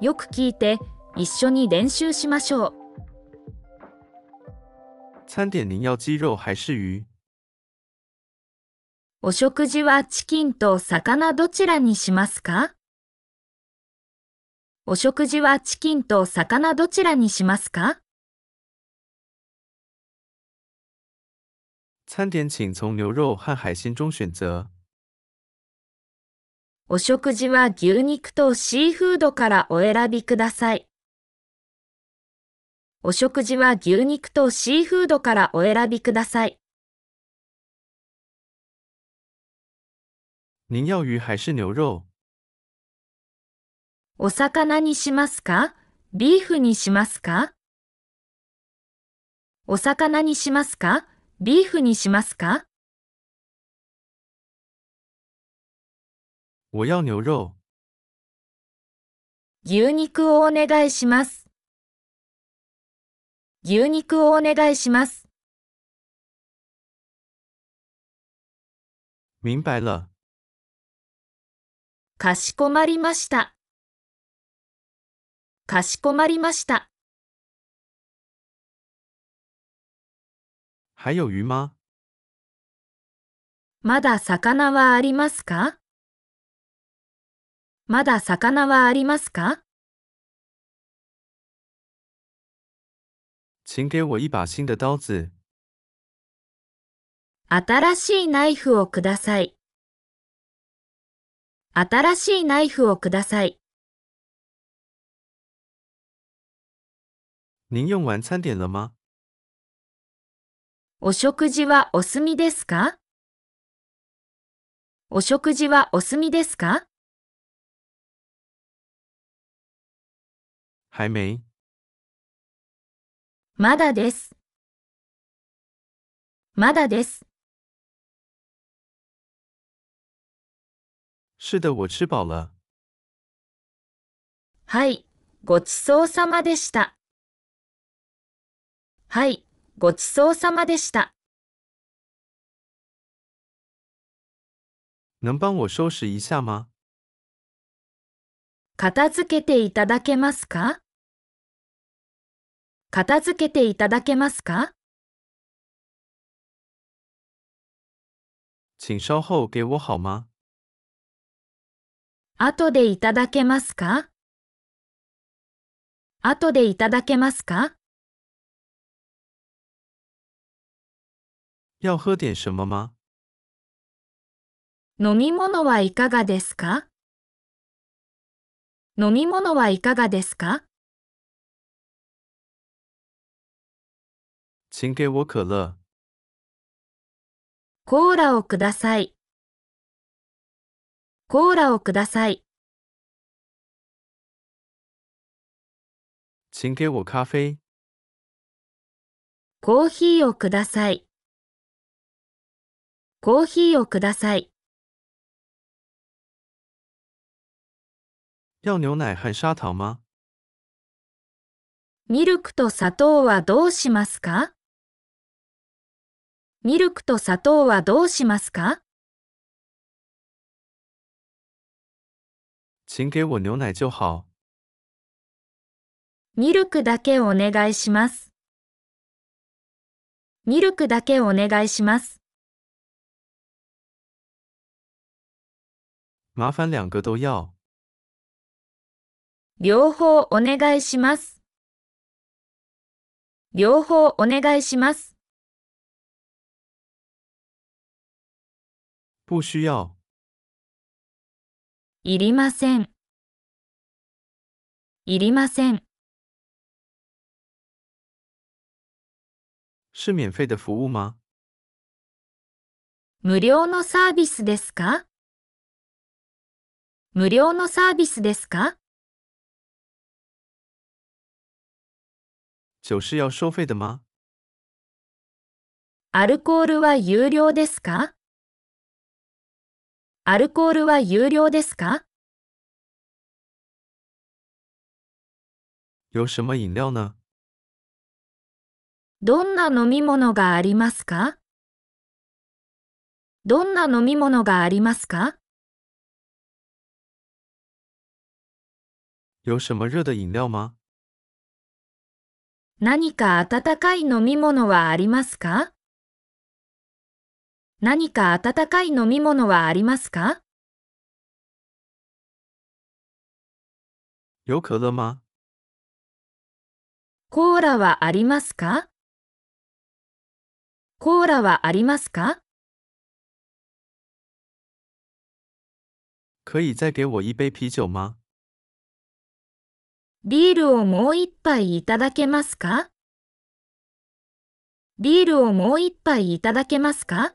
よく聞いて、一緒に練習しましょう。餐点您要鸡肉还是鱼？お食事はチキンと魚どちらにしますか？お食事はチキンと魚どちらにしますか？餐点请从牛肉和海鲜中选择。お食事は牛肉とシーフードからお選びください。お食事は牛肉とシーフードからお選びください。您要鱼还是牛肉？お魚にしますか？ビーフにしますか？お魚にしますか？ビーフにしますか？我要牛肉。牛肉をお願いします。牛肉をお願いします。明白了。かしこまりました。かしこまりました。还有鱼吗？まだ魚はありますか？まだ魚はありますか？请给我一把新的刀子。新しいナイフをください。新しいナイフをください。您用完餐点了吗？お食事はお済みですか？お食事はお済みですか？还没？まだです。まだです。是的，我吃饱了。はい、ごちそうさまでした。はい、ごちそうさまでした。能帮我收拾一下吗？片付けていただけますか？片付けていただけますか？请稍后给我好吗？後でいただけますか？後でいただけますか？要喝点什么吗？飲み物はいかがですか？飲み物はいかがですか？请给我可乐。コーラをください。コーラをください。请给我咖啡。コーヒーをください。コーヒーをください。要牛奶和砂糖吗？ミルクと砂糖はどうしますか？ミルクと砂糖はどうしますか？请给我牛奶就好。ミルクだけお願いします。ミルクだけお願いします。麻烦两个都要。両方お願いします。両方お願いします。不需要。いりません。いりません。是免费的服务吗？無料のサービスですか？無料のサービスですか？酒是要收费的吗？アルコールは有料ですか？アルコールは有料ですか？有什么饮料呢？どんな飲み物がありますか？どんな飲み物がありますか？有什么热的饮料吗？何か温かい飲み物はありますか？何か温かい飲み物はありますか？有可乐吗？コーラはありますか？コーラはありますか？可以再给我一杯啤酒吗？ビールをもう一杯いただけますか？ビールをもう一杯いただけますか？